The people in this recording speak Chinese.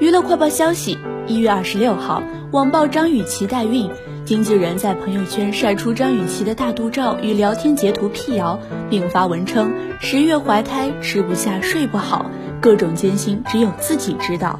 娱乐快报消息一月二十六号网曝张雨绮代孕。经纪人在朋友圈晒出张雨绮的大肚照与聊天截图辟谣并发文称十月怀胎吃不下睡不好各种艰辛只有自己知道。